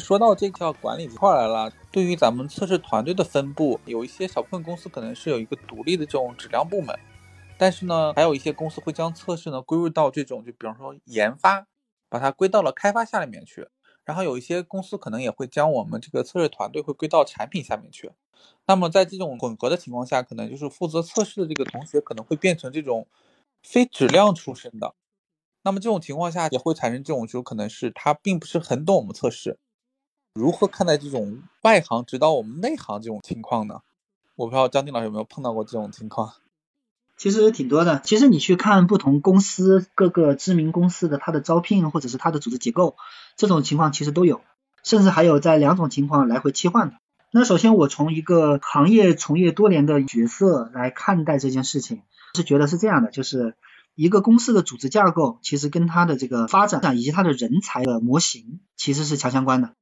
说到这条管理这块来了，对于咱们测试团队的分布，有一些小部分公司可能是有一个独立的这种质量部门，但是呢，还有一些公司会将测试呢归入到这种，就比方说研发，把它归到了开发下里面去。然后有一些公司可能也会将我们这个测试团队会归到产品下面去。那么在这种混合的情况下，可能就是负责测试的这个同学可能会变成这种非质量出身的。那么这种情况下也会产生这种，就可能是他并不是很懂我们测试。如何看待这种外行指导我们内行这种情况呢？我不知道张静老师有没有碰到过这种情况。其实挺多的。其实你去看不同公司各个知名公司的它的招聘或者是它的组织结构，这种情况其实都有，甚至还有在两种情况来回切换的。那首先我从一个行业从业多年的角色来看待这件事情，是觉得是这样的，就是一个公司的组织架构其实跟它的这个发展以及它的人才的模型其实是强相关的。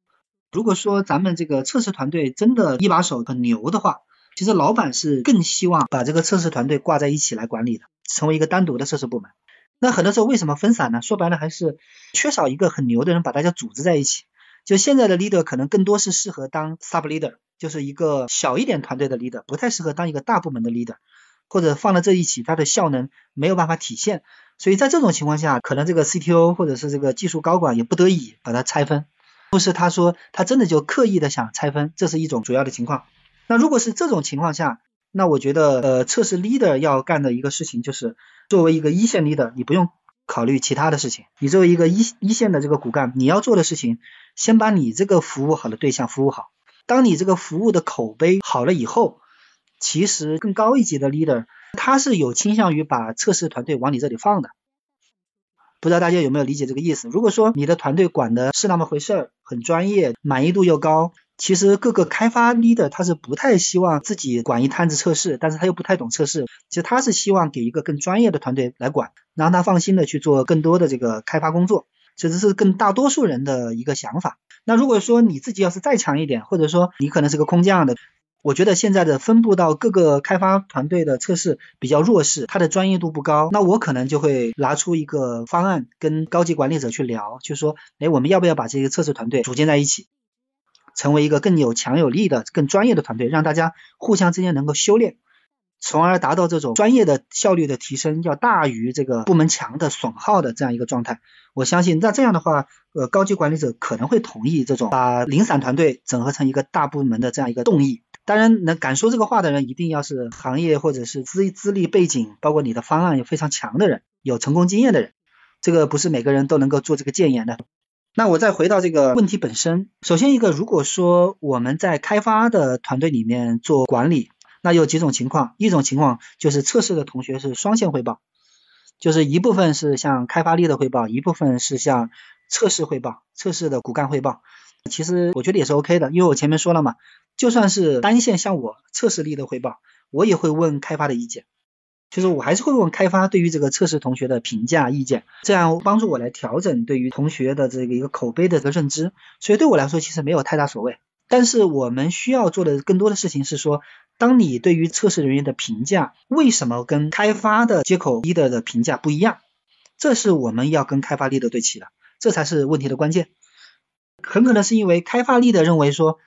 如果说咱们这个测试团队真的一把手很牛的话，其实老板是更希望把这个测试团队挂在一起来管理的，成为一个单独的测试部门。那很多时候为什么分散呢？说白了还是缺少一个很牛的人把大家组织在一起。就现在的 leader 可能更多是适合当 sub leader，就是一个小一点团队的 leader，不太适合当一个大部门的 leader，或者放在这一起，它的效能没有办法体现。所以在这种情况下，可能这个 CTO 或者是这个技术高管也不得已把它拆分。不是他说他真的就刻意的想拆分，这是一种主要的情况。那如果是这种情况下，那我觉得呃测试 leader 要干的一个事情就是作为一个一线 leader，你不用考虑其他的事情，你作为一个一一线的这个骨干，你要做的事情，先把你这个服务好的对象服务好。当你这个服务的口碑好了以后，其实更高一级的 leader 他是有倾向于把测试团队往你这里放的。不知道大家有没有理解这个意思？如果说你的团队管的是那么回事儿，很专业，满意度又高，其实各个开发 leader 他是不太希望自己管一摊子测试，但是他又不太懂测试，其实他是希望给一个更专业的团队来管，让他放心的去做更多的这个开发工作，这只是更大多数人的一个想法。那如果说你自己要是再强一点，或者说你可能是个空降的。我觉得现在的分布到各个开发团队的测试比较弱势，它的专业度不高。那我可能就会拿出一个方案，跟高级管理者去聊，就说，哎，我们要不要把这些测试团队组建在一起，成为一个更有强有力的、更专业的团队，让大家互相之间能够修炼，从而达到这种专业的效率的提升，要大于这个部门强的损耗的这样一个状态。我相信，那这样的话，呃，高级管理者可能会同意这种把零散团队整合成一个大部门的这样一个动议。当然，能敢说这个话的人，一定要是行业或者是资资历背景，包括你的方案有非常强的人，有成功经验的人。这个不是每个人都能够做这个建言的。那我再回到这个问题本身，首先一个，如果说我们在开发的团队里面做管理，那有几种情况，一种情况就是测试的同学是双线汇报，就是一部分是向开发力的汇报，一部分是向测试汇报，测试的骨干汇报。其实我觉得也是 OK 的，因为我前面说了嘛。就算是单线向我测试力的汇报，我也会问开发的意见，就是我还是会问开发对于这个测试同学的评价意见，这样帮助我来调整对于同学的这个一个口碑的这个认知。所以对我来说其实没有太大所谓。但是我们需要做的更多的事情是说，当你对于测试人员的评价为什么跟开发的接口 leader 的评价不一样，这是我们要跟开发 leader 对齐的，这才是问题的关键。很可能是因为开发 leader 认为说。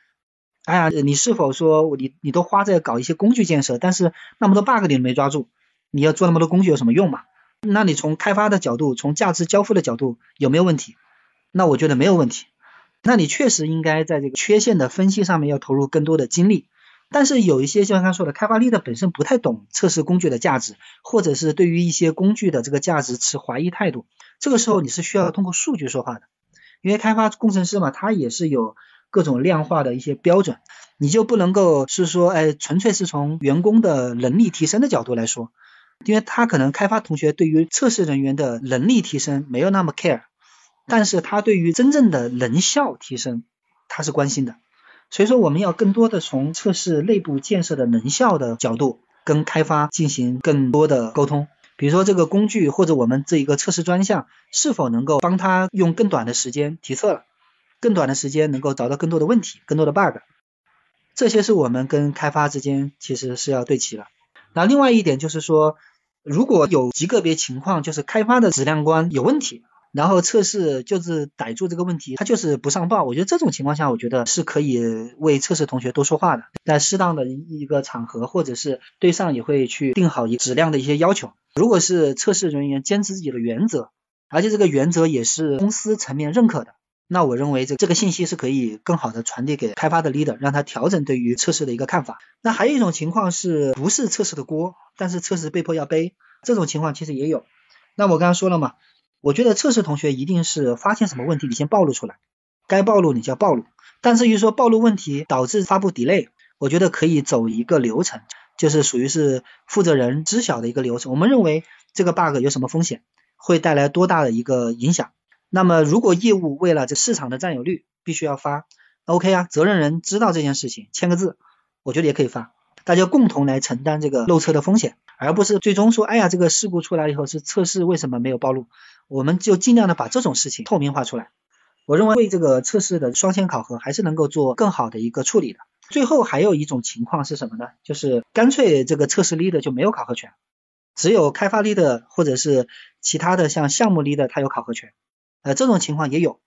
哎呀，你是否说你你都花在搞一些工具建设，但是那么多 bug 你没抓住，你要做那么多工具有什么用嘛？那你从开发的角度，从价值交付的角度有没有问题？那我觉得没有问题。那你确实应该在这个缺陷的分析上面要投入更多的精力。但是有一些像刚说的，开发力的本身不太懂测试工具的价值，或者是对于一些工具的这个价值持怀疑态度，这个时候你是需要通过数据说话的，因为开发工程师嘛，他也是有。各种量化的一些标准，你就不能够是说，哎，纯粹是从员工的能力提升的角度来说，因为他可能开发同学对于测试人员的能力提升没有那么 care，但是他对于真正的能效提升他是关心的，所以说我们要更多的从测试内部建设的能效的角度跟开发进行更多的沟通，比如说这个工具或者我们这一个测试专项是否能够帮他用更短的时间提测了。更短的时间能够找到更多的问题，更多的 bug，这些是我们跟开发之间其实是要对齐了。那另外一点就是说，如果有极个别情况，就是开发的质量观有问题，然后测试就是逮住这个问题，他就是不上报。我觉得这种情况下，我觉得是可以为测试同学多说话的，在适当的一个场合，或者是对上也会去定好一质量的一些要求。如果是测试人员坚持自己的原则，而且这个原则也是公司层面认可的。那我认为这这个信息是可以更好的传递给开发的 leader，让他调整对于测试的一个看法。那还有一种情况是不是测试的锅，但是测试被迫要背，这种情况其实也有。那我刚刚说了嘛，我觉得测试同学一定是发现什么问题，你先暴露出来，该暴露你就要暴露。但至于说暴露问题导致发布 delay，我觉得可以走一个流程，就是属于是负责人知晓的一个流程。我们认为这个 bug 有什么风险，会带来多大的一个影响。那么，如果业务为了这市场的占有率，必须要发，OK 啊，责任人知道这件事情，签个字，我觉得也可以发，大家共同来承担这个漏测的风险，而不是最终说，哎呀，这个事故出来以后是测试为什么没有暴露，我们就尽量的把这种事情透明化出来。我认为为这个测试的双线考核还是能够做更好的一个处理的。最后还有一种情况是什么呢？就是干脆这个测试 leader 就没有考核权，只有开发 leader 或者是其他的像项目 leader 他有考核权。呃，这种情况也有，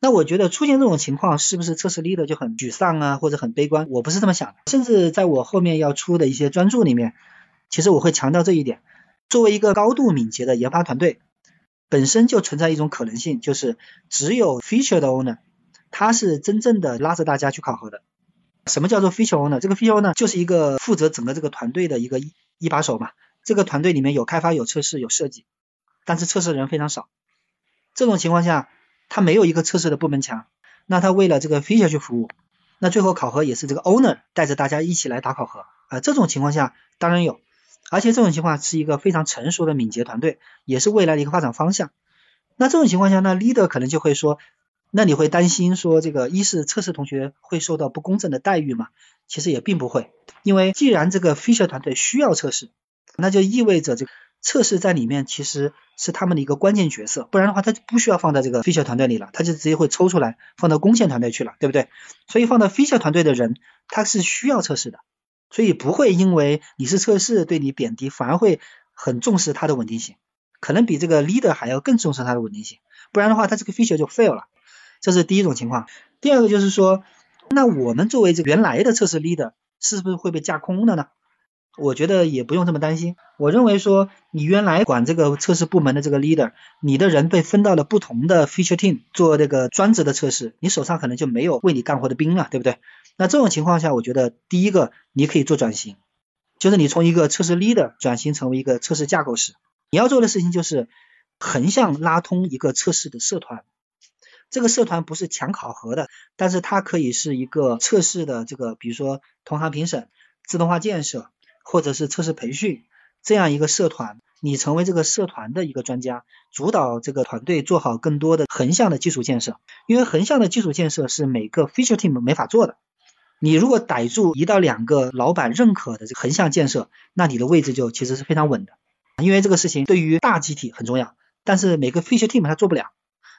那我觉得出现这种情况，是不是测试 leader 就很沮丧啊，或者很悲观？我不是这么想的，甚至在我后面要出的一些专注里面，其实我会强调这一点。作为一个高度敏捷的研发团队，本身就存在一种可能性，就是只有 feature 的 owner，他是真正的拉着大家去考核的。什么叫做 feature owner？这个 feature owner 就是一个负责整个这个团队的一个一把手嘛。这个团队里面有开发、有测试、有设计，但是测试的人非常少。这种情况下，他没有一个测试的部门强，那他为了这个 feature 去服务，那最后考核也是这个 owner 带着大家一起来打考核啊。这种情况下当然有，而且这种情况是一个非常成熟的敏捷团队，也是未来的一个发展方向。那这种情况下呢，leader 可能就会说，那你会担心说这个一是测试同学会受到不公正的待遇吗？其实也并不会，因为既然这个 feature 团队需要测试，那就意味着这个。测试在里面其实是他们的一个关键角色，不然的话他就不需要放在这个 feature 团队里了，他就直接会抽出来放到贡献团队去了，对不对？所以放到 feature 团队的人他是需要测试的，所以不会因为你是测试对你贬低，反而会很重视它的稳定性，可能比这个 leader 还要更重视它的稳定性，不然的话他这个 feature 就 fail 了，这是第一种情况。第二个就是说，那我们作为这原来的测试 leader 是不是会被架空的呢？我觉得也不用这么担心。我认为说，你原来管这个测试部门的这个 leader，你的人被分到了不同的 feature team 做这个专职的测试，你手上可能就没有为你干活的兵了，对不对？那这种情况下，我觉得第一个你可以做转型，就是你从一个测试 leader 转型成为一个测试架构师。你要做的事情就是横向拉通一个测试的社团，这个社团不是强考核的，但是它可以是一个测试的这个，比如说同行评审、自动化建设。或者是测试培训这样一个社团，你成为这个社团的一个专家，主导这个团队做好更多的横向的基础建设。因为横向的基础建设是每个 feature team 没法做的。你如果逮住一到两个老板认可的这个横向建设，那你的位置就其实是非常稳的。因为这个事情对于大集体很重要，但是每个 feature team 它做不了，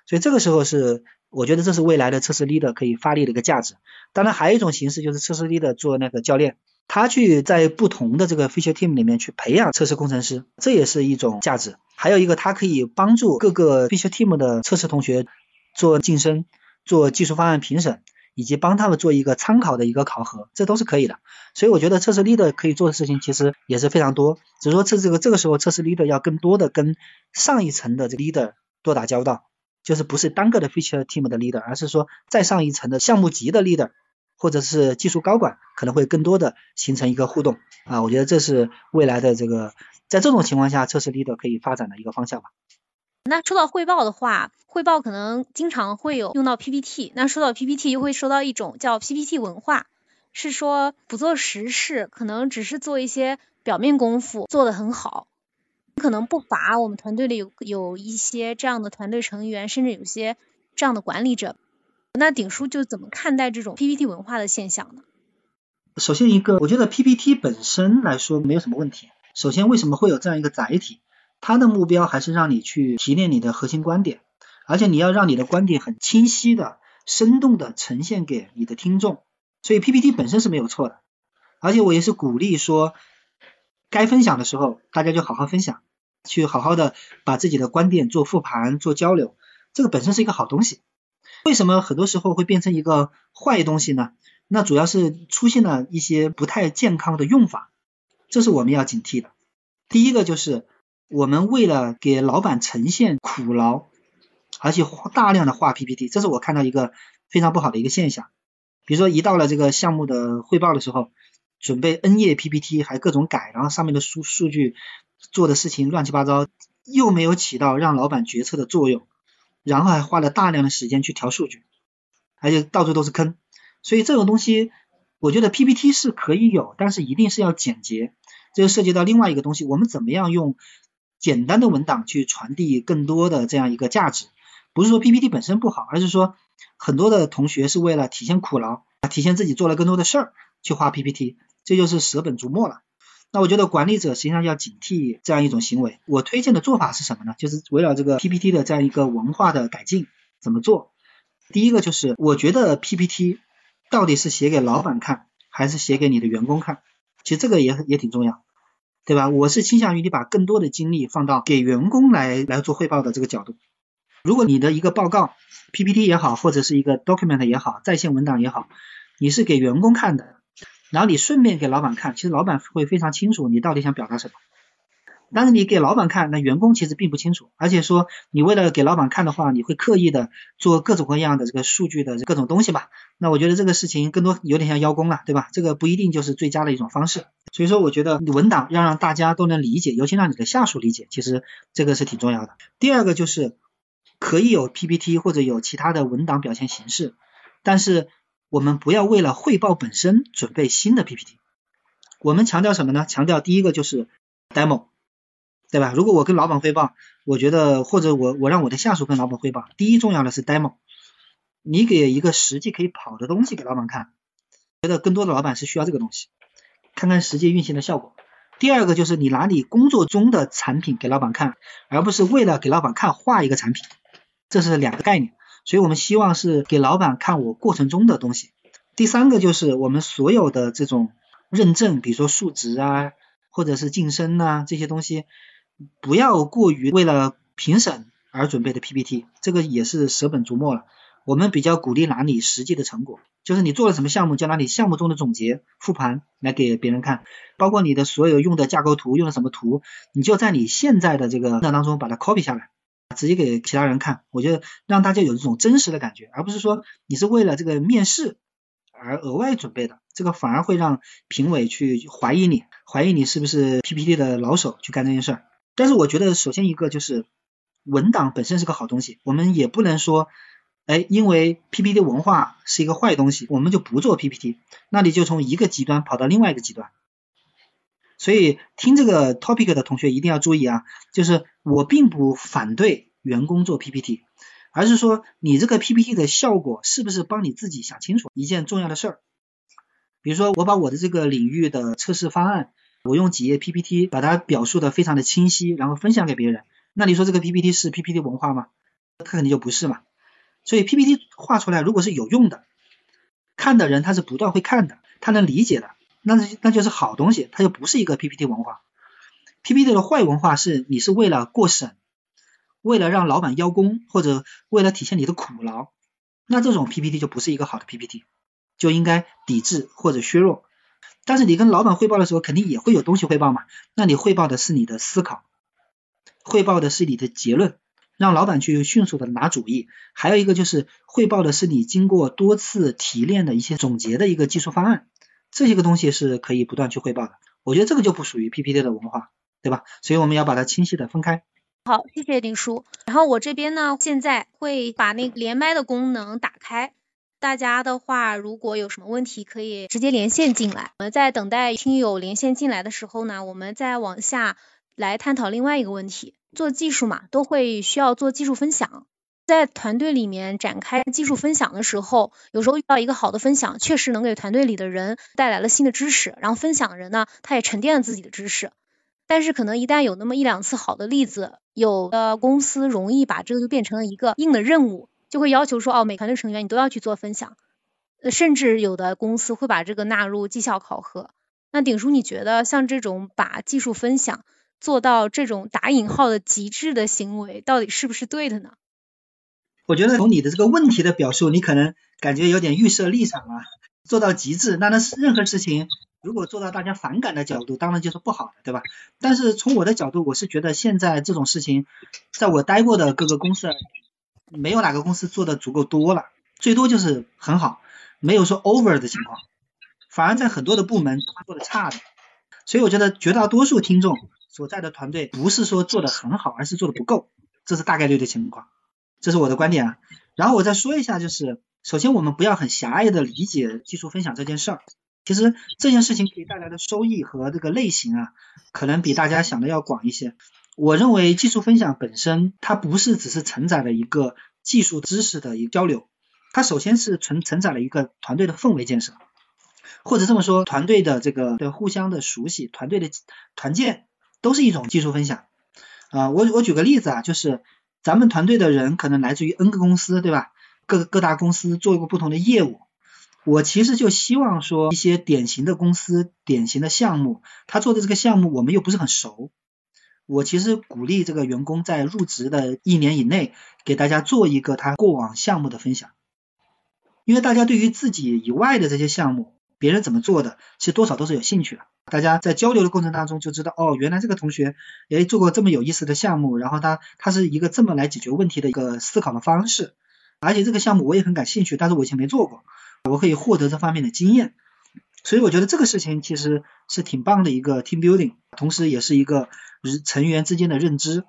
所以这个时候是我觉得这是未来的测试 leader 可以发力的一个价值。当然还有一种形式就是测试 leader 做那个教练。他去在不同的这个 feature team 里面去培养测试工程师，这也是一种价值。还有一个，他可以帮助各个 feature team 的测试同学做晋升、做技术方案评审，以及帮他们做一个参考的一个考核，这都是可以的。所以我觉得测试 leader 可以做的事情其实也是非常多，只是说这这个这个时候测试 leader 要更多的跟上一层的这个 leader 多打交道，就是不是单个的 feature team 的 leader，而是说再上一层的项目级的 leader。或者是技术高管可能会更多的形成一个互动啊，我觉得这是未来的这个在这种情况下测试 leader 可以发展的一个方向吧。那说到汇报的话，汇报可能经常会有用到 PPT，那说到 PPT 又会说到一种叫 PPT 文化，是说不做实事，可能只是做一些表面功夫做得很好，可能不乏我们团队里有有一些这样的团队成员，甚至有些这样的管理者。那鼎叔就怎么看待这种 PPT 文化的现象呢？首先一个，我觉得 PPT 本身来说没有什么问题。首先，为什么会有这样一个载体？它的目标还是让你去提炼你的核心观点，而且你要让你的观点很清晰的、生动的呈现给你的听众。所以 PPT 本身是没有错的，而且我也是鼓励说，该分享的时候大家就好好分享，去好好的把自己的观点做复盘、做交流，这个本身是一个好东西。为什么很多时候会变成一个坏东西呢？那主要是出现了一些不太健康的用法，这是我们要警惕的。第一个就是我们为了给老板呈现苦劳，而且大量的画 PPT，这是我看到一个非常不好的一个现象。比如说一到了这个项目的汇报的时候，准备 N 页 PPT 还各种改，然后上面的数数据做的事情乱七八糟，又没有起到让老板决策的作用。然后还花了大量的时间去调数据，而且到处都是坑，所以这种东西，我觉得 PPT 是可以有，但是一定是要简洁。这就涉及到另外一个东西，我们怎么样用简单的文档去传递更多的这样一个价值？不是说 PPT 本身不好，而是说很多的同学是为了体现苦劳，体现自己做了更多的事儿去画 PPT，这就是舍本逐末了。那我觉得管理者实际上要警惕这样一种行为。我推荐的做法是什么呢？就是围绕这个 PPT 的这样一个文化的改进，怎么做？第一个就是我觉得 PPT 到底是写给老板看，还是写给你的员工看？其实这个也也挺重要，对吧？我是倾向于你把更多的精力放到给员工来来做汇报的这个角度。如果你的一个报告 PPT 也好，或者是一个 document 也好，在线文档也好，你是给员工看的。然后你顺便给老板看，其实老板会非常清楚你到底想表达什么。但是你给老板看，那员工其实并不清楚。而且说你为了给老板看的话，你会刻意的做各种各样的这个数据的各种东西吧？那我觉得这个事情更多有点像邀功了，对吧？这个不一定就是最佳的一种方式。所以说，我觉得文档要让大家都能理解，尤其让你的下属理解，其实这个是挺重要的。第二个就是可以有 PPT 或者有其他的文档表现形式，但是。我们不要为了汇报本身准备新的 PPT，我们强调什么呢？强调第一个就是 demo，对吧？如果我跟老板汇报，我觉得或者我我让我的下属跟老板汇报，第一重要的是 demo，你给一个实际可以跑的东西给老板看，觉得更多的老板是需要这个东西，看看实际运行的效果。第二个就是你拿你工作中的产品给老板看，而不是为了给老板看画一个产品，这是两个概念。所以我们希望是给老板看我过程中的东西。第三个就是我们所有的这种认证，比如说数值啊，或者是晋升呐这些东西，不要过于为了评审而准备的 PPT，这个也是舍本逐末了。我们比较鼓励拿你实际的成果，就是你做了什么项目，就拿你项目中的总结复盘来给别人看，包括你的所有用的架构图，用的什么图，你就在你现在的这个当中把它 copy 下来。直接给其他人看，我觉得让大家有一种真实的感觉，而不是说你是为了这个面试而额外准备的，这个反而会让评委去怀疑你，怀疑你是不是 PPT 的老手去干这件事儿。但是我觉得首先一个就是文档本身是个好东西，我们也不能说，哎，因为 PPT 文化是一个坏东西，我们就不做 PPT，那你就从一个极端跑到另外一个极端。所以听这个 topic 的同学一定要注意啊，就是我并不反对员工做 PPT，而是说你这个 PPT 的效果是不是帮你自己想清楚一件重要的事儿。比如说我把我的这个领域的测试方案，我用几页 PPT 把它表述的非常的清晰，然后分享给别人，那你说这个 PPT 是 PPT 文化吗？它肯定就不是嘛。所以 PPT 画出来如果是有用的，看的人他是不断会看的，他能理解的。那是那就是好东西，它就不是一个 PPT 文化。PPT 的坏文化是你是为了过审，为了让老板邀功，或者为了体现你的苦劳，那这种 PPT 就不是一个好的 PPT，就应该抵制或者削弱。但是你跟老板汇报的时候，肯定也会有东西汇报嘛？那你汇报的是你的思考，汇报的是你的结论，让老板去迅速的拿主意。还有一个就是汇报的是你经过多次提炼的一些总结的一个技术方案。这些个东西是可以不断去汇报的，我觉得这个就不属于 PPT 的文化，对吧？所以我们要把它清晰的分开。好，谢谢丁叔。然后我这边呢，现在会把那个连麦的功能打开，大家的话如果有什么问题，可以直接连线进来。我们在等待听友连线进来的时候呢，我们再往下来探讨另外一个问题。做技术嘛，都会需要做技术分享。在团队里面展开技术分享的时候，有时候遇到一个好的分享，确实能给团队里的人带来了新的知识，然后分享的人呢，他也沉淀了自己的知识。但是可能一旦有那么一两次好的例子，有的公司容易把这个就变成了一个硬的任务，就会要求说，哦，每团队成员你都要去做分享，甚至有的公司会把这个纳入绩效考核。那鼎叔，你觉得像这种把技术分享做到这种打引号的极致的行为，到底是不是对的呢？我觉得从你的这个问题的表述，你可能感觉有点预设立场啊，做到极致，那那是任何事情如果做到大家反感的角度，当然就是不好的，对吧？但是从我的角度，我是觉得现在这种事情，在我待过的各个公司，没有哪个公司做的足够多了，最多就是很好，没有说 over 的情况，反而在很多的部门做的差的，所以我觉得绝大多数听众所在的团队不是说做的很好，而是做的不够，这是大概率的情况。这是我的观点啊，然后我再说一下，就是首先我们不要很狭隘的理解技术分享这件事儿，其实这件事情可以带来的收益和这个类型啊，可能比大家想的要广一些。我认为技术分享本身它不是只是承载了一个技术知识的一个交流，它首先是承承载了一个团队的氛围建设，或者这么说，团队的这个的互相的熟悉，团队的团建都是一种技术分享啊。我我举个例子啊，就是。咱们团队的人可能来自于 N 个公司，对吧？各各大公司做过不同的业务。我其实就希望说，一些典型的公司、典型的项目，他做的这个项目我们又不是很熟。我其实鼓励这个员工在入职的一年以内，给大家做一个他过往项目的分享，因为大家对于自己以外的这些项目，别人怎么做的，其实多少都是有兴趣的。大家在交流的过程当中就知道，哦，原来这个同学诶做过这么有意思的项目，然后他他是一个这么来解决问题的一个思考的方式，而且这个项目我也很感兴趣，但是我以前没做过，我可以获得这方面的经验，所以我觉得这个事情其实是挺棒的一个 team building，同时也是一个成员之间的认知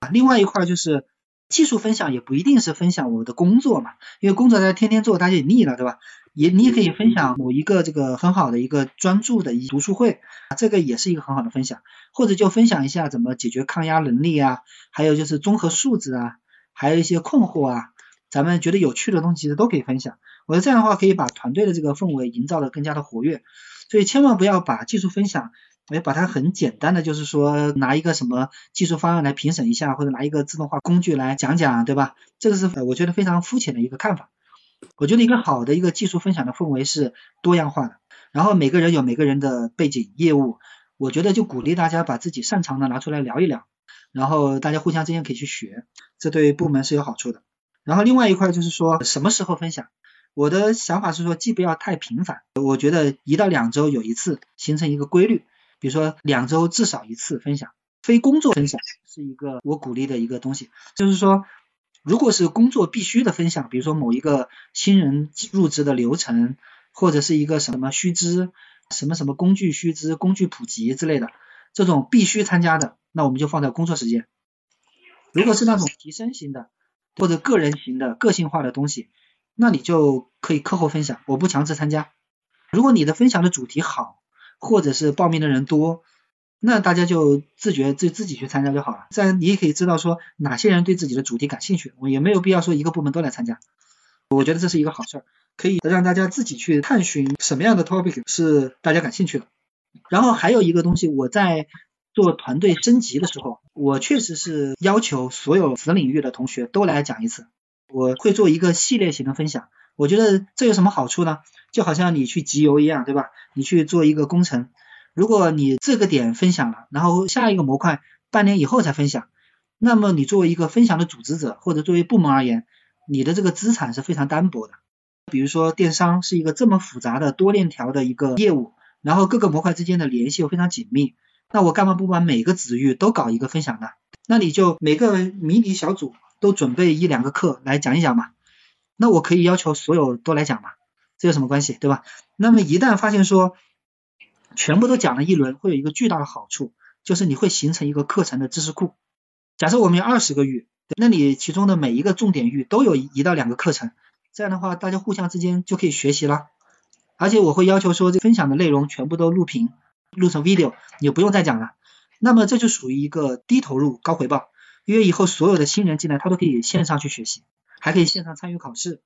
啊。另外一块就是技术分享也不一定是分享我的工作嘛，因为工作在天天做，大家也腻了，对吧？也你也可以分享某一个这个很好的一个专注的一读书会，这个也是一个很好的分享，或者就分享一下怎么解决抗压能力啊，还有就是综合素质啊，还有一些困惑啊，咱们觉得有趣的东西其实都可以分享。我觉得这样的话可以把团队的这个氛围营造的更加的活跃，所以千万不要把技术分享，哎，把它很简单的就是说拿一个什么技术方案来评审一下，或者拿一个自动化工具来讲讲，对吧？这个是我觉得非常肤浅的一个看法。我觉得一个好的一个技术分享的氛围是多样化的，然后每个人有每个人的背景业务，我觉得就鼓励大家把自己擅长的拿出来聊一聊，然后大家互相之间可以去学，这对部门是有好处的。然后另外一块就是说什么时候分享，我的想法是说既不要太频繁，我觉得一到两周有一次形成一个规律，比如说两周至少一次分享，非工作分享是一个我鼓励的一个东西，就是说。如果是工作必须的分享，比如说某一个新人入职的流程，或者是一个什么须知，什么什么工具须知、工具普及之类的，这种必须参加的，那我们就放在工作时间。如果是那种提升型的或者个人型的个性化的东西，那你就可以课后分享，我不强制参加。如果你的分享的主题好，或者是报名的人多。那大家就自觉自自己去参加就好了。这样你也可以知道说哪些人对自己的主题感兴趣，我也没有必要说一个部门都来参加。我觉得这是一个好事儿，可以让大家自己去探寻什么样的 topic 是大家感兴趣的。然后还有一个东西，我在做团队升级的时候，我确实是要求所有子领域的同学都来讲一次。我会做一个系列型的分享。我觉得这有什么好处呢？就好像你去集邮一样，对吧？你去做一个工程。如果你这个点分享了，然后下一个模块半年以后才分享，那么你作为一个分享的组织者或者作为部门而言，你的这个资产是非常单薄的。比如说电商是一个这么复杂的多链条的一个业务，然后各个模块之间的联系又非常紧密，那我干嘛不把每个子域都搞一个分享呢？那你就每个迷你小组都准备一两个课来讲一讲嘛。那我可以要求所有都来讲嘛，这有什么关系，对吧？那么一旦发现说，全部都讲了一轮，会有一个巨大的好处，就是你会形成一个课程的知识库。假设我们有二十个域，那你其中的每一个重点域都有一到两个课程，这样的话大家互相之间就可以学习了。而且我会要求说，这分享的内容全部都录屏，录成 video，你不用再讲了。那么这就属于一个低投入高回报，因为以后所有的新人进来，他都可以线上去学习，还可以线上参与考试。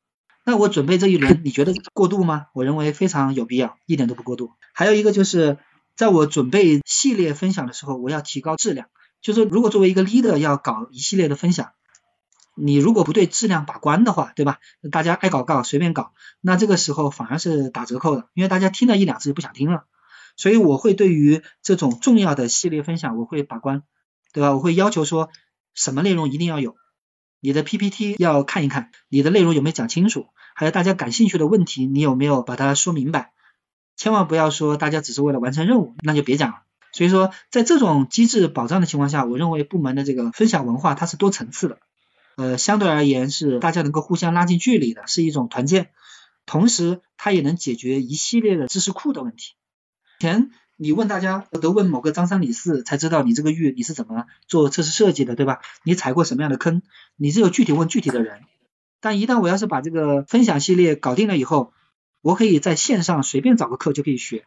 那我准备这一轮，你觉得过度吗？我认为非常有必要，一点都不过度。还有一个就是，在我准备系列分享的时候，我要提高质量。就是如果作为一个 leader 要搞一系列的分享，你如果不对质量把关的话，对吧？大家爱搞搞随便搞，那这个时候反而是打折扣的，因为大家听了一两次就不想听了。所以我会对于这种重要的系列分享，我会把关，对吧？我会要求说什么内容一定要有，你的 PPT 要看一看，你的内容有没有讲清楚，还有大家感兴趣的问题，你有没有把它说明白？千万不要说大家只是为了完成任务，那就别讲了。所以说，在这种机制保障的情况下，我认为部门的这个分享文化它是多层次的，呃，相对而言是大家能够互相拉近距离的，是一种团建。同时，它也能解决一系列的知识库的问题。前你问大家都问某个张三李四，才知道你这个域你是怎么做测试设计的，对吧？你踩过什么样的坑？你只有具体问具体的人。但一旦我要是把这个分享系列搞定了以后，我可以在线上随便找个课就可以学，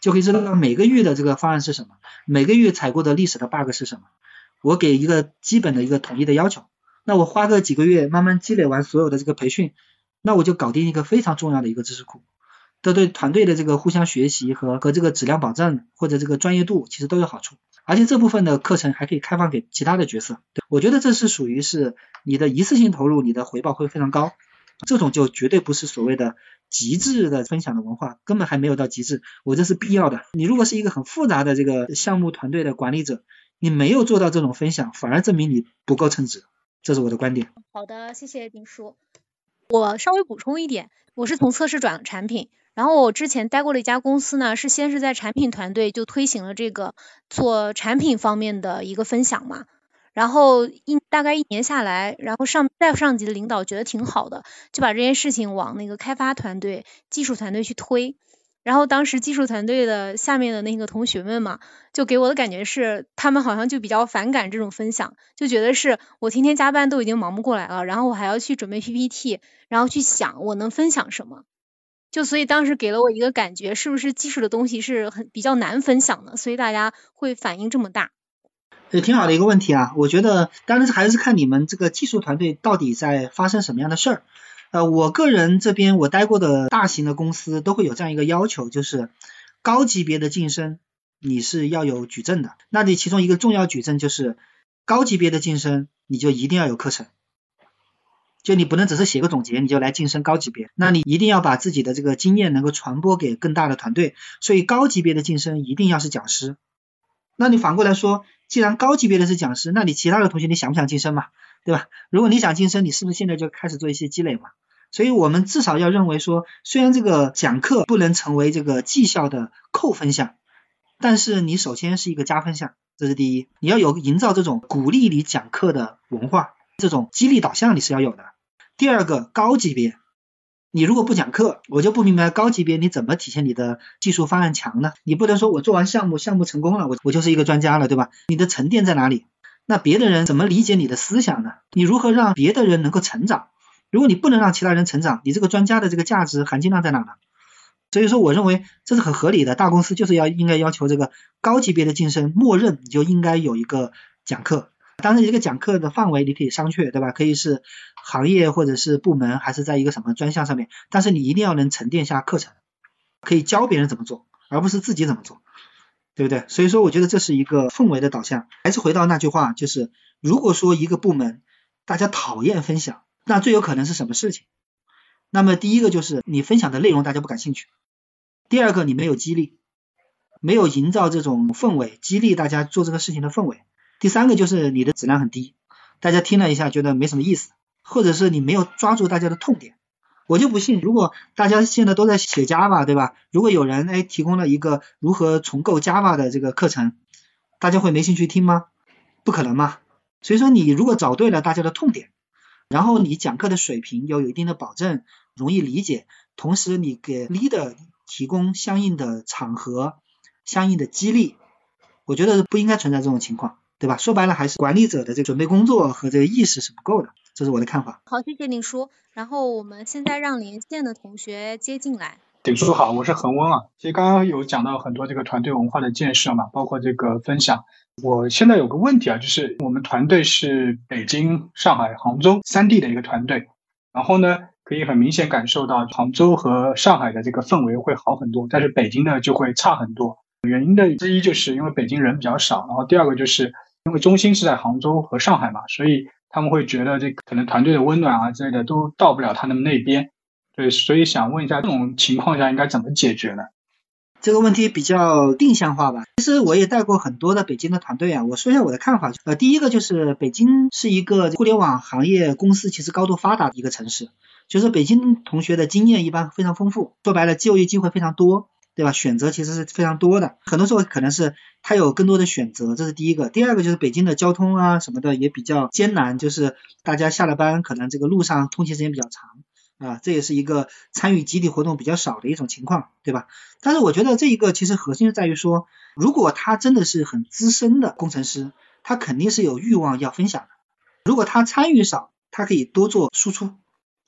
就可以知道每个域的这个方案是什么，每个域踩过的历史的 bug 是什么。我给一个基本的一个统一的要求，那我花个几个月慢慢积累完所有的这个培训。那我就搞定一个非常重要的一个知识库，都对团队的这个互相学习和和这个质量保证或者这个专业度其实都有好处，而且这部分的课程还可以开放给其他的角色。我觉得这是属于是你的一次性投入，你的回报会非常高，这种就绝对不是所谓的极致的分享的文化，根本还没有到极致。我这是必要的。你如果是一个很复杂的这个项目团队的管理者，你没有做到这种分享，反而证明你不够称职，这是我的观点。好的，谢谢丁叔。我稍微补充一点，我是从测试转产品，然后我之前待过的一家公司呢，是先是在产品团队就推行了这个做产品方面的一个分享嘛，然后一大概一年下来，然后上再上级的领导觉得挺好的，就把这件事情往那个开发团队、技术团队去推。然后当时技术团队的下面的那个同学们嘛，就给我的感觉是，他们好像就比较反感这种分享，就觉得是我天天加班都已经忙不过来了，然后我还要去准备 PPT，然后去想我能分享什么，就所以当时给了我一个感觉，是不是技术的东西是很比较难分享的，所以大家会反应这么大。也挺好的一个问题啊，我觉得当然是还是看你们这个技术团队到底在发生什么样的事儿。呃，我个人这边我待过的大型的公司都会有这样一个要求，就是高级别的晋升你是要有矩阵的。那你其中一个重要矩阵就是高级别的晋升，你就一定要有课程，就你不能只是写个总结你就来晋升高级别，那你一定要把自己的这个经验能够传播给更大的团队。所以高级别的晋升一定要是讲师。那你反过来说，既然高级别的是讲师，那你其他的同学你想不想晋升嘛？对吧？如果你想晋升，你是不是现在就开始做一些积累嘛？所以我们至少要认为说，虽然这个讲课不能成为这个绩效的扣分项，但是你首先是一个加分项，这是第一。你要有营造这种鼓励你讲课的文化，这种激励导向你是要有的。第二个高级别，你如果不讲课，我就不明白高级别你怎么体现你的技术方案强呢？你不能说我做完项目，项目成功了，我我就是一个专家了，对吧？你的沉淀在哪里？那别的人怎么理解你的思想呢？你如何让别的人能够成长？如果你不能让其他人成长，你这个专家的这个价值含金量在哪呢？所以说，我认为这是很合理的。大公司就是要应该要求这个高级别的晋升，默认你就应该有一个讲课。当然，这个讲课的范围你可以商榷，对吧？可以是行业或者是部门，还是在一个什么专项上面。但是你一定要能沉淀下课程，可以教别人怎么做，而不是自己怎么做。对不对？所以说，我觉得这是一个氛围的导向。还是回到那句话，就是如果说一个部门大家讨厌分享，那最有可能是什么事情？那么第一个就是你分享的内容大家不感兴趣；第二个你没有激励，没有营造这种氛围，激励大家做这个事情的氛围；第三个就是你的质量很低，大家听了一下觉得没什么意思，或者是你没有抓住大家的痛点。我就不信，如果大家现在都在写 Java，对吧？如果有人哎提供了一个如何重构 Java 的这个课程，大家会没兴趣听吗？不可能嘛。所以说你如果找对了大家的痛点，然后你讲课的水平又有一定的保证，容易理解，同时你给 leader 提供相应的场合、相应的激励，我觉得不应该存在这种情况，对吧？说白了还是管理者的这个准备工作和这个意识是不够的。这是我的看法。好，谢谢林叔。然后我们现在让连线的同学接进来。顶叔好，我是恒温啊。其实刚刚有讲到很多这个团队文化的建设嘛，包括这个分享。我现在有个问题啊，就是我们团队是北京、上海、杭州三地的一个团队，然后呢，可以很明显感受到杭州和上海的这个氛围会好很多，但是北京呢就会差很多。原因的之一就是因为北京人比较少，然后第二个就是因为中心是在杭州和上海嘛，所以。他们会觉得这可能团队的温暖啊之类的都到不了他们那边，对，所以想问一下，这种情况下应该怎么解决呢？这个问题比较定向化吧。其实我也带过很多的北京的团队啊，我说一下我的看法。呃，第一个就是北京是一个互联网行业公司其实高度发达的一个城市，就是北京同学的经验一般非常丰富，说白了就业机会非常多，对吧？选择其实是非常多的，很多时候可能是他有更多的选择，这是第一个。第二个就是北京的交通啊什么的也比较艰难，就是大家下了班可能这个路上通勤时间比较长。啊，这也是一个参与集体活动比较少的一种情况，对吧？但是我觉得这一个其实核心是在于说，如果他真的是很资深的工程师，他肯定是有欲望要分享的。如果他参与少，他可以多做输出，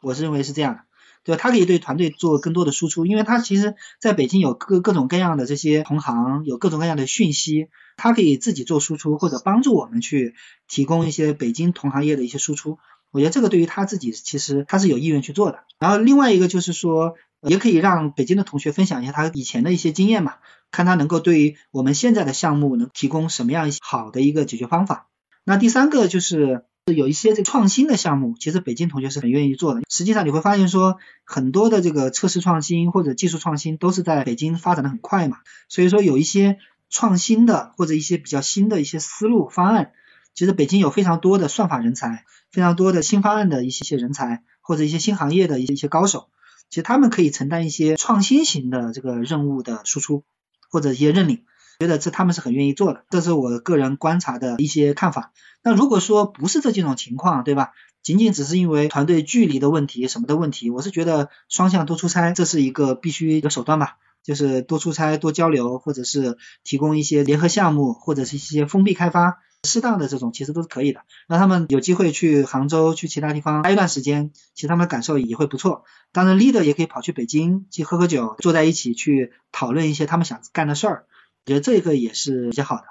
我是认为是这样的，对吧？他可以对团队做更多的输出，因为他其实在北京有各各种各样的这些同行，有各种各样的讯息，他可以自己做输出，或者帮助我们去提供一些北京同行业的一些输出。我觉得这个对于他自己其实他是有意愿去做的。然后另外一个就是说，也可以让北京的同学分享一下他以前的一些经验嘛，看他能够对于我们现在的项目能提供什么样一些好的一个解决方法。那第三个就是有一些这个创新的项目，其实北京同学是很愿意做的。实际上你会发现说，很多的这个测试创新或者技术创新都是在北京发展的很快嘛，所以说有一些创新的或者一些比较新的一些思路方案。其实北京有非常多的算法人才，非常多的新方案的一些些人才，或者一些新行业的一些一些高手，其实他们可以承担一些创新型的这个任务的输出，或者一些认领，觉得这他们是很愿意做的，这是我个人观察的一些看法。那如果说不是这几种情况，对吧？仅仅只是因为团队距离的问题什么的问题，我是觉得双向多出差这是一个必须的手段吧，就是多出差多交流，或者是提供一些联合项目，或者是一些封闭开发。适当的这种其实都是可以的，让他们有机会去杭州、去其他地方待一段时间，其实他们的感受也会不错。当然，leader 也可以跑去北京去喝喝酒，坐在一起去讨论一些他们想干的事儿，觉得这个也是比较好的。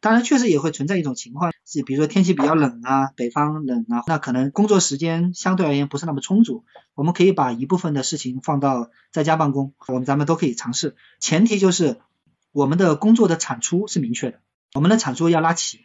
当然，确实也会存在一种情况，是比如说天气比较冷啊，北方冷啊，那可能工作时间相对而言不是那么充足，我们可以把一部分的事情放到在家办公，我们咱们都可以尝试，前提就是我们的工作的产出是明确的，我们的产出要拉齐。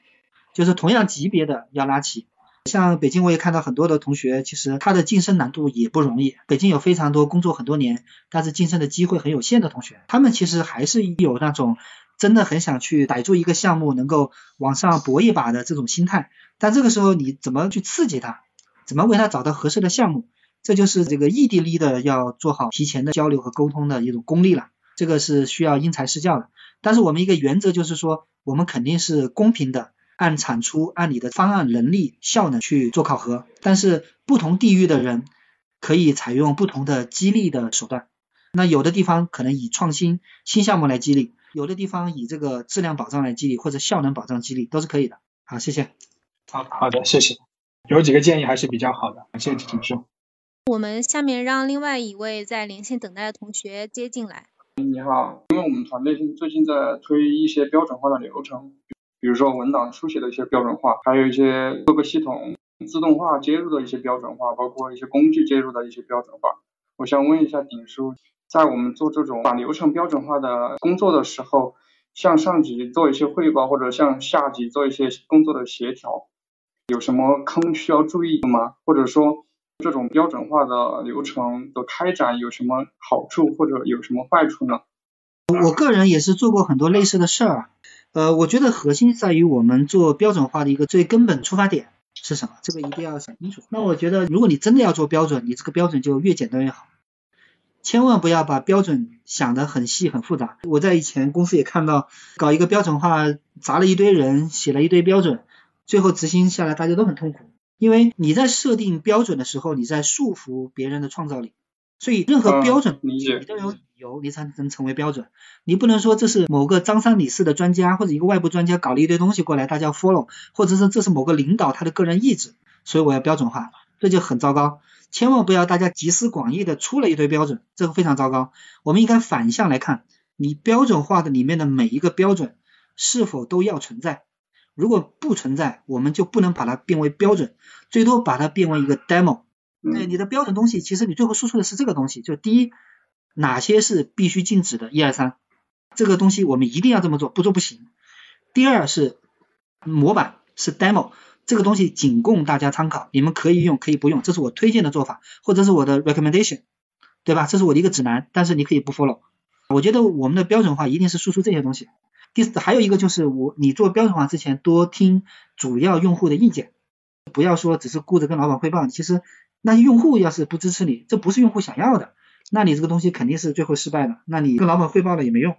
就是同样级别的要拉齐，像北京我也看到很多的同学，其实他的晋升难度也不容易。北京有非常多工作很多年，但是晋升的机会很有限的同学，他们其实还是有那种真的很想去逮住一个项目，能够往上搏一把的这种心态。但这个时候你怎么去刺激他，怎么为他找到合适的项目，这就是这个异地力的要做好提前的交流和沟通的一种功力了。这个是需要因材施教的。但是我们一个原则就是说，我们肯定是公平的。按产出、按你的方案能力、效能去做考核，但是不同地域的人可以采用不同的激励的手段。那有的地方可能以创新新项目来激励，有的地方以这个质量保障来激励，或者效能保障激励都是可以的。好，谢谢。好好的，谢谢。有几个建议还是比较好的，谢谢陈叔。我们下面让另外一位在连线等待的同学接进来。你好，因为我们团队最近在推一些标准化的流程。比如说文档书写的一些标准化，还有一些各个系统自动化接入的一些标准化，包括一些工具接入的一些标准化。我想问一下鼎叔，在我们做这种把流程标准化的工作的时候，向上级做一些汇报，或者向下级做一些工作的协调，有什么坑需要注意的吗？或者说这种标准化的流程的开展有什么好处，或者有什么坏处呢？我个人也是做过很多类似的事儿。呃，我觉得核心在于我们做标准化的一个最根本出发点是什么？这个一定要想清楚。那我觉得，如果你真的要做标准，你这个标准就越简单越好，千万不要把标准想得很细很复杂。我在以前公司也看到，搞一个标准化，砸了一堆人，写了一堆标准，最后执行下来大家都很痛苦，因为你在设定标准的时候，你在束缚别人的创造力。所以任何标准你都有理由，你才能成为标准。你不能说这是某个张三李四的专家或者一个外部专家搞了一堆东西过来，大家 follow，或者是这是某个领导他的个人意志，所以我要标准化，这就很糟糕。千万不要大家集思广益的出了一堆标准，这个非常糟糕。我们应该反向来看，你标准化的里面的每一个标准是否都要存在？如果不存在，我们就不能把它变为标准，最多把它变为一个 demo。对你的标准东西，其实你最后输出的是这个东西，就第一，哪些是必须禁止的，一二三，这个东西我们一定要这么做，不做不行。第二是模板，是 demo，这个东西仅供大家参考，你们可以用，可以不用，这是我推荐的做法，或者是我的 recommendation，对吧？这是我的一个指南，但是你可以不 follow。我觉得我们的标准化一定是输出这些东西。第四，还有一个就是我你做标准化之前多听主要用户的意见，不要说只是顾着跟老板汇报。其实那用户要是不支持你，这不是用户想要的，那你这个东西肯定是最后失败的。那你跟老板汇报了也没用。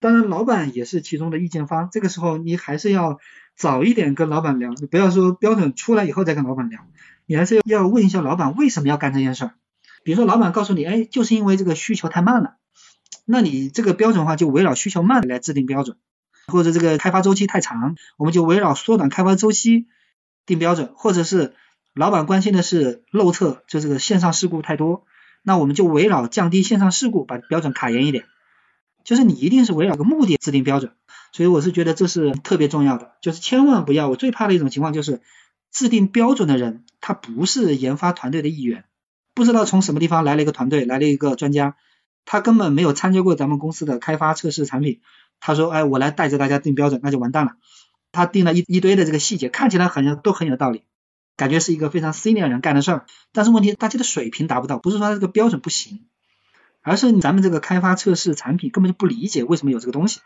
当然，老板也是其中的意见方，这个时候你还是要早一点跟老板聊，不要说标准出来以后再跟老板聊，你还是要问一下老板为什么要干这件事儿。比如说老板告诉你，哎，就是因为这个需求太慢了。那你这个标准化就围绕需求慢来制定标准，或者这个开发周期太长，我们就围绕缩短开发周期定标准，或者是老板关心的是漏测，就这个线上事故太多，那我们就围绕降低线上事故把标准卡严一点，就是你一定是围绕个目的制定标准，所以我是觉得这是特别重要的，就是千万不要，我最怕的一种情况就是制定标准的人他不是研发团队的一员，不知道从什么地方来了一个团队，来了一个专家。他根本没有参加过咱们公司的开发测试产品，他说，哎，我来带着大家定标准，那就完蛋了。他定了一一堆的这个细节，看起来好像都很有道理，感觉是一个非常 senior 人干的事儿。但是问题，大家的水平达不到，不是说他这个标准不行，而是咱们这个开发测试产品根本就不理解为什么有这个东西，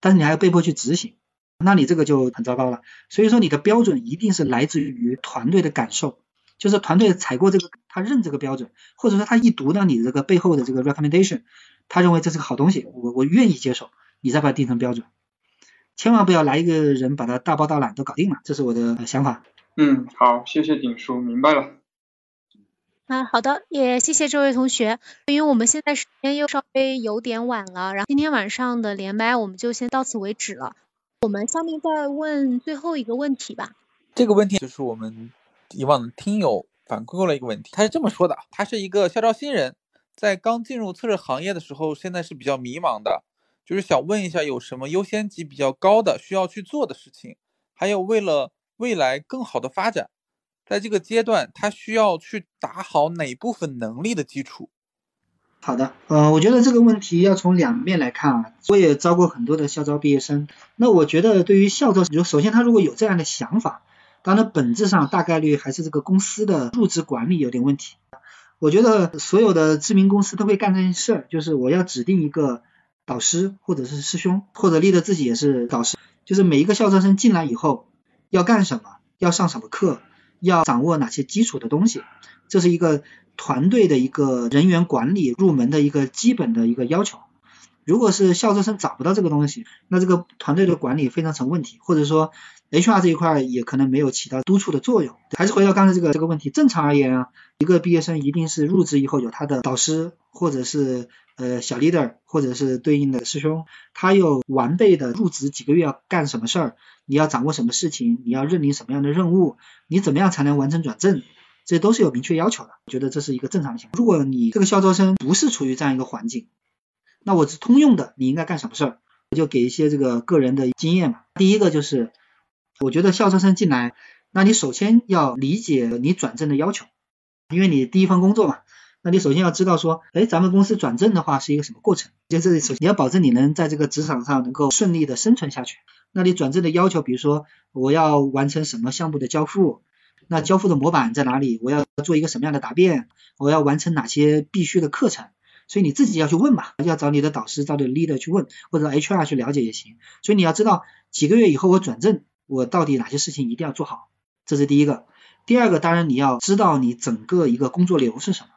但是你还要被迫去执行，那你这个就很糟糕了。所以说，你的标准一定是来自于团队的感受。就是团队踩过这个，他认这个标准，或者说他一读到你这个背后的这个 recommendation，他认为这是个好东西，我我愿意接受，你再把它定成标准，千万不要来一个人把它大包大揽都搞定了，这是我的想法。嗯，好，谢谢鼎叔，明白了。啊，好的，也谢谢这位同学，因为我们现在时间又稍微有点晚了，然后今天晚上的连麦我们就先到此为止了，我们下面再问最后一个问题吧。这个问题就是我们。以往的听友反馈过来一个问题，他是这么说的：他是一个校招新人，在刚进入测试行业的时候，现在是比较迷茫的，就是想问一下有什么优先级比较高的需要去做的事情，还有为了未来更好的发展，在这个阶段他需要去打好哪部分能力的基础？好的，呃，我觉得这个问题要从两面来看啊。我也招过很多的校招毕业生，那我觉得对于校招，就首先他如果有这样的想法。当然，本质上大概率还是这个公司的入职管理有点问题。我觉得所有的知名公司都会干这件事儿，就是我要指定一个导师，或者是师兄，或者立的自己也是导师。就是每一个校招生进来以后要干什么，要上什么课，要掌握哪些基础的东西，这是一个团队的一个人员管理入门的一个基本的一个要求。如果是校招生找不到这个东西，那这个团队的管理非常成问题，或者说 HR 这一块也可能没有起到督促的作用。还是回到刚才这个这个问题，正常而言啊，一个毕业生一定是入职以后有他的导师，或者是呃小 leader，或者是对应的师兄，他有完备的入职几个月要干什么事儿，你要掌握什么事情，你要认领什么样的任务，你怎么样才能完成转正，这都是有明确要求的。我觉得这是一个正常的情况。如果你这个校招生不是处于这样一个环境，那我是通用的，你应该干什么事儿？我就给一些这个个人的经验嘛。第一个就是，我觉得校招生进来，那你首先要理解你转正的要求，因为你第一份工作嘛，那你首先要知道说，哎，咱们公司转正的话是一个什么过程？就是首先你要保证你能在这个职场上能够顺利的生存下去。那你转正的要求，比如说我要完成什么项目的交付，那交付的模板在哪里？我要做一个什么样的答辩？我要完成哪些必须的课程？所以你自己要去问嘛，要找你的导师，找你的 leader 去问，或者 HR 去了解也行。所以你要知道几个月以后我转正，我到底哪些事情一定要做好，这是第一个。第二个，当然你要知道你整个一个工作流是什么。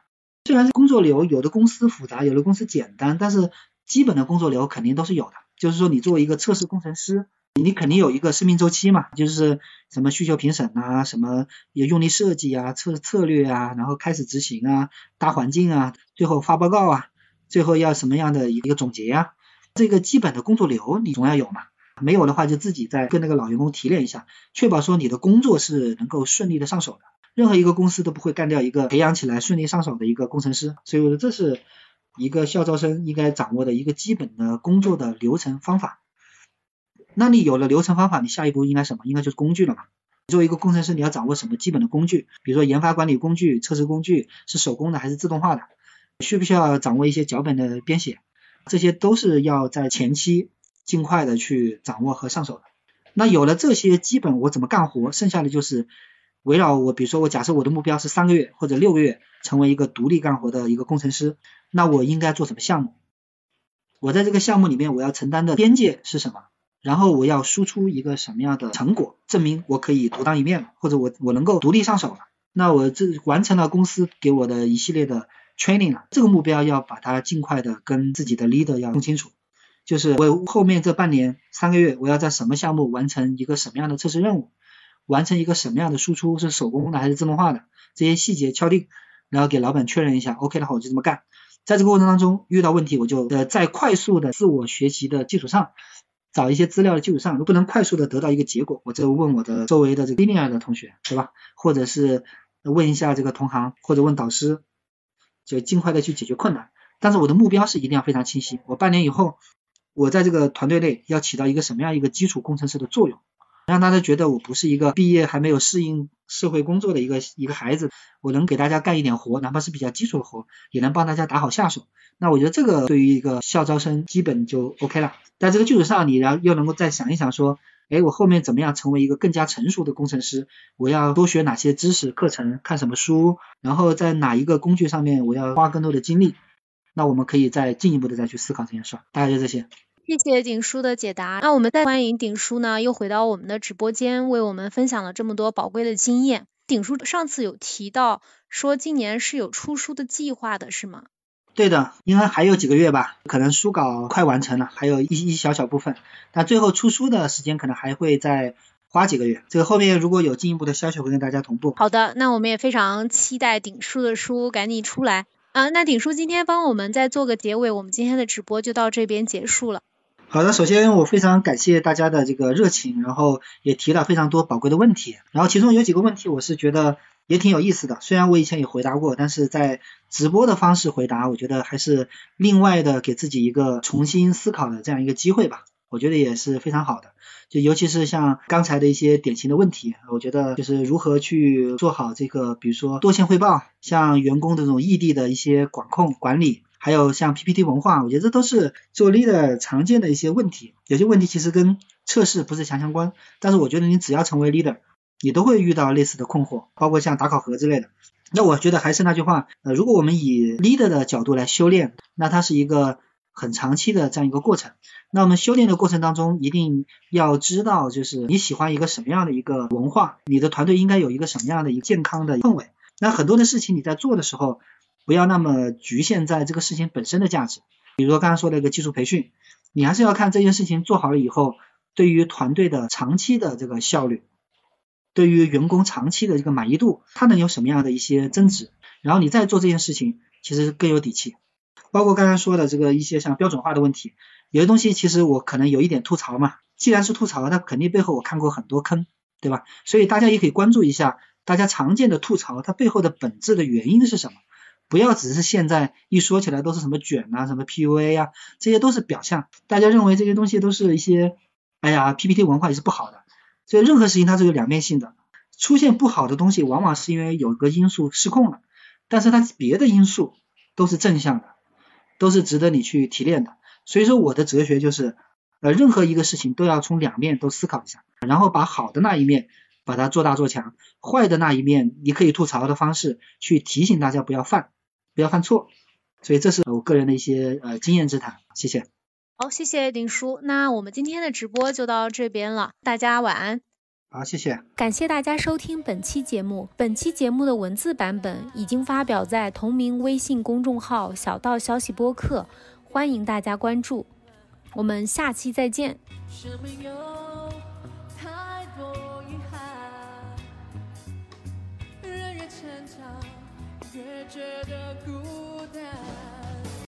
虽然工作流，有的公司复杂，有的公司简单，但是基本的工作流肯定都是有的。就是说，你作为一个测试工程师。你肯定有一个生命周期嘛，就是什么需求评审啊，什么有用力设计啊，策策略啊，然后开始执行啊，搭环境啊，最后发报告啊，最后要什么样的一个总结啊，这个基本的工作流你总要有嘛，没有的话就自己再跟那个老员工提炼一下，确保说你的工作是能够顺利的上手的。任何一个公司都不会干掉一个培养起来顺利上手的一个工程师，所以我说这是一个校招生应该掌握的一个基本的工作的流程方法。那你有了流程方法，你下一步应该什么？应该就是工具了嘛。作为一个工程师，你要掌握什么基本的工具？比如说研发管理工具、测试工具是手工的还是自动化的？需不需要掌握一些脚本的编写？这些都是要在前期尽快的去掌握和上手的。那有了这些基本，我怎么干活？剩下的就是围绕我，比如说我假设我的目标是三个月或者六个月成为一个独立干活的一个工程师，那我应该做什么项目？我在这个项目里面我要承担的边界是什么，然后我要输出一个什么样的成果，证明我可以独当一面了，或者我我能够独立上手了。那我这完成了公司给我的一系列的 training 了，这个目标要把它尽快的跟自己的 leader 要弄清楚，就是我后面这半年三个月我要在什么项目完成一个什么样的测试任务，完成一个什么样的输出是手工的还是自动化的，这些细节敲定，然后给老板确认一下，OK 的话我就这么干。在这个过程当中遇到问题，我就呃在快速的自我学习的基础上，找一些资料的基础上，如果不能快速的得到一个结果，我就问我的周围的这个 linear 的同学，对吧？或者是问一下这个同行，或者问导师，就尽快的去解决困难。但是我的目标是一定要非常清晰，我半年以后，我在这个团队内要起到一个什么样一个基础工程师的作用。让大家觉得我不是一个毕业还没有适应社会工作的一个一个孩子，我能给大家干一点活，哪怕是比较基础的活，也能帮大家打好下手。那我觉得这个对于一个校招生基本就 OK 了。在这个基础上，你然后又能够再想一想说，哎，我后面怎么样成为一个更加成熟的工程师？我要多学哪些知识课程，看什么书，然后在哪一个工具上面我要花更多的精力？那我们可以再进一步的再去思考这件事。大概就这些。谢谢鼎叔的解答。那我们再欢迎鼎叔呢，又回到我们的直播间，为我们分享了这么多宝贵的经验。鼎叔上次有提到说今年是有出书的计划的，是吗？对的，应该还有几个月吧，可能书稿快完成了，还有一一小小部分，那最后出书的时间可能还会再花几个月。这个后面如果有进一步的消息，会跟大家同步。好的，那我们也非常期待鼎叔的书赶紧出来。啊，那鼎叔今天帮我们再做个结尾，我们今天的直播就到这边结束了。好的，首先我非常感谢大家的这个热情，然后也提了非常多宝贵的问题，然后其中有几个问题我是觉得也挺有意思的，虽然我以前也回答过，但是在直播的方式回答，我觉得还是另外的给自己一个重新思考的这样一个机会吧，我觉得也是非常好的，就尤其是像刚才的一些典型的问题，我觉得就是如何去做好这个，比如说多线汇报，像员工的这种异地的一些管控管理。还有像 PPT 文化，我觉得这都是做 leader 常见的一些问题。有些问题其实跟测试不是强相关，但是我觉得你只要成为 leader，你都会遇到类似的困惑，包括像打考核之类的。那我觉得还是那句话，呃，如果我们以 leader 的角度来修炼，那它是一个很长期的这样一个过程。那我们修炼的过程当中，一定要知道，就是你喜欢一个什么样的一个文化，你的团队应该有一个什么样的一个健康的氛围。那很多的事情你在做的时候。不要那么局限在这个事情本身的价值，比如说刚刚说的一个技术培训，你还是要看这件事情做好了以后，对于团队的长期的这个效率，对于员工长期的这个满意度，它能有什么样的一些增值，然后你再做这件事情，其实更有底气。包括刚刚说的这个一些像标准化的问题，有些东西其实我可能有一点吐槽嘛，既然是吐槽，那肯定背后我看过很多坑，对吧？所以大家也可以关注一下，大家常见的吐槽它背后的本质的原因是什么。不要只是现在一说起来都是什么卷啊，什么 PUA 呀，这些都是表象。大家认为这些东西都是一些，哎呀，PPT 文化也是不好的。所以任何事情它是有两面性的，出现不好的东西，往往是因为有个因素失控了，但是它别的因素都是正向的，都是值得你去提炼的。所以说我的哲学就是，呃，任何一个事情都要从两面都思考一下，然后把好的那一面把它做大做强，坏的那一面你可以吐槽的方式去提醒大家不要犯。不要犯错，所以这是我个人的一些呃经验之谈，谢谢。好，谢谢丁叔，那我们今天的直播就到这边了，大家晚安。好，谢谢。感谢大家收听本期节目，本期节目的文字版本已经发表在同名微信公众号“小道消息播客”，欢迎大家关注。我们下期再见。越觉得